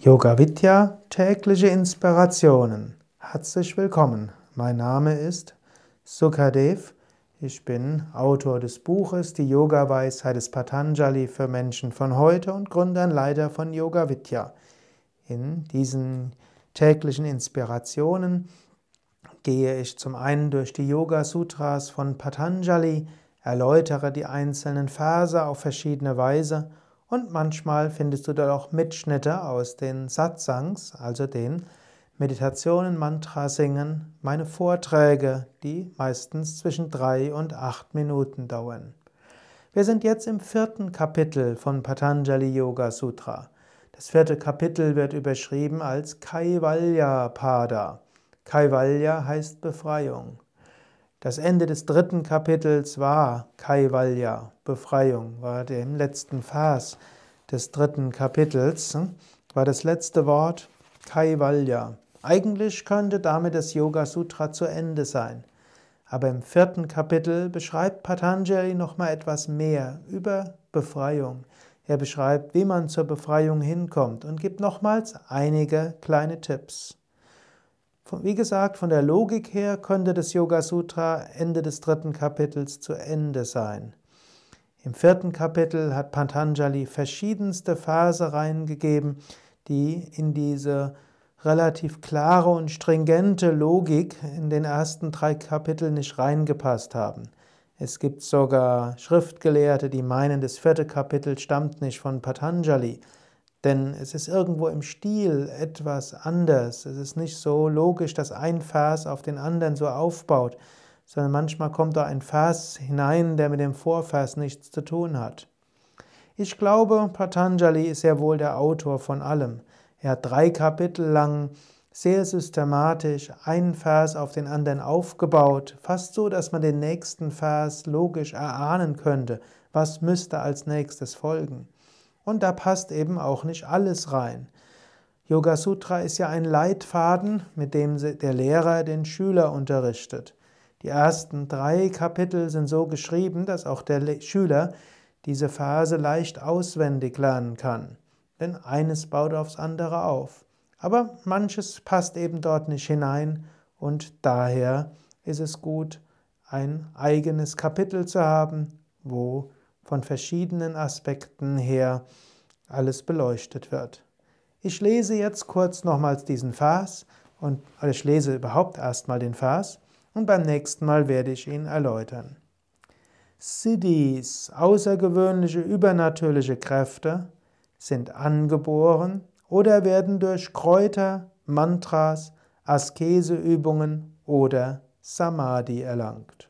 Yoga Vidya tägliche Inspirationen. Herzlich willkommen. Mein Name ist Sukadev. Ich bin Autor des Buches Die Yoga Weisheit des Patanjali für Menschen von heute und Gründer und Leiter von Yoga Vidya. In diesen täglichen Inspirationen gehe ich zum einen durch die Yoga Sutras von Patanjali, erläutere die einzelnen Verse auf verschiedene Weise und manchmal findest du dort auch Mitschnitte aus den Satsangs, also den Meditationen, Mantra singen, meine Vorträge, die meistens zwischen drei und acht Minuten dauern. Wir sind jetzt im vierten Kapitel von Patanjali Yoga Sutra. Das vierte Kapitel wird überschrieben als Kaivalya Pada. Kaivalya heißt Befreiung. Das Ende des dritten Kapitels war Kaivalya, Befreiung, war der im letzten Vers des dritten Kapitels, hm, war das letzte Wort Kaivalya. Eigentlich könnte damit das Yoga Sutra zu Ende sein. Aber im vierten Kapitel beschreibt Patanjali nochmal etwas mehr über Befreiung. Er beschreibt, wie man zur Befreiung hinkommt und gibt nochmals einige kleine Tipps. Wie gesagt, von der Logik her könnte das Yoga Sutra Ende des dritten Kapitels zu Ende sein. Im vierten Kapitel hat Patanjali verschiedenste Verse reingegeben, die in diese relativ klare und stringente Logik in den ersten drei Kapiteln nicht reingepasst haben. Es gibt sogar Schriftgelehrte, die meinen, das vierte Kapitel stammt nicht von Patanjali, denn es ist irgendwo im Stil etwas anders. Es ist nicht so logisch, dass ein Vers auf den anderen so aufbaut, sondern manchmal kommt da ein Vers hinein, der mit dem Vorvers nichts zu tun hat. Ich glaube, Patanjali ist sehr wohl der Autor von allem. Er hat drei Kapitel lang sehr systematisch einen Vers auf den anderen aufgebaut, fast so, dass man den nächsten Vers logisch erahnen könnte, was müsste als nächstes folgen. Und da passt eben auch nicht alles rein. Yoga Sutra ist ja ein Leitfaden, mit dem der Lehrer den Schüler unterrichtet. Die ersten drei Kapitel sind so geschrieben, dass auch der Schüler diese Phase leicht auswendig lernen kann. Denn eines baut aufs andere auf. Aber manches passt eben dort nicht hinein und daher ist es gut, ein eigenes Kapitel zu haben, wo von verschiedenen Aspekten her alles beleuchtet wird. Ich lese jetzt kurz nochmals diesen Vers und ich lese überhaupt erstmal den Vers und beim nächsten Mal werde ich ihn erläutern. Siddhis, außergewöhnliche übernatürliche Kräfte, sind angeboren oder werden durch Kräuter, Mantras, Askeseübungen oder Samadhi erlangt.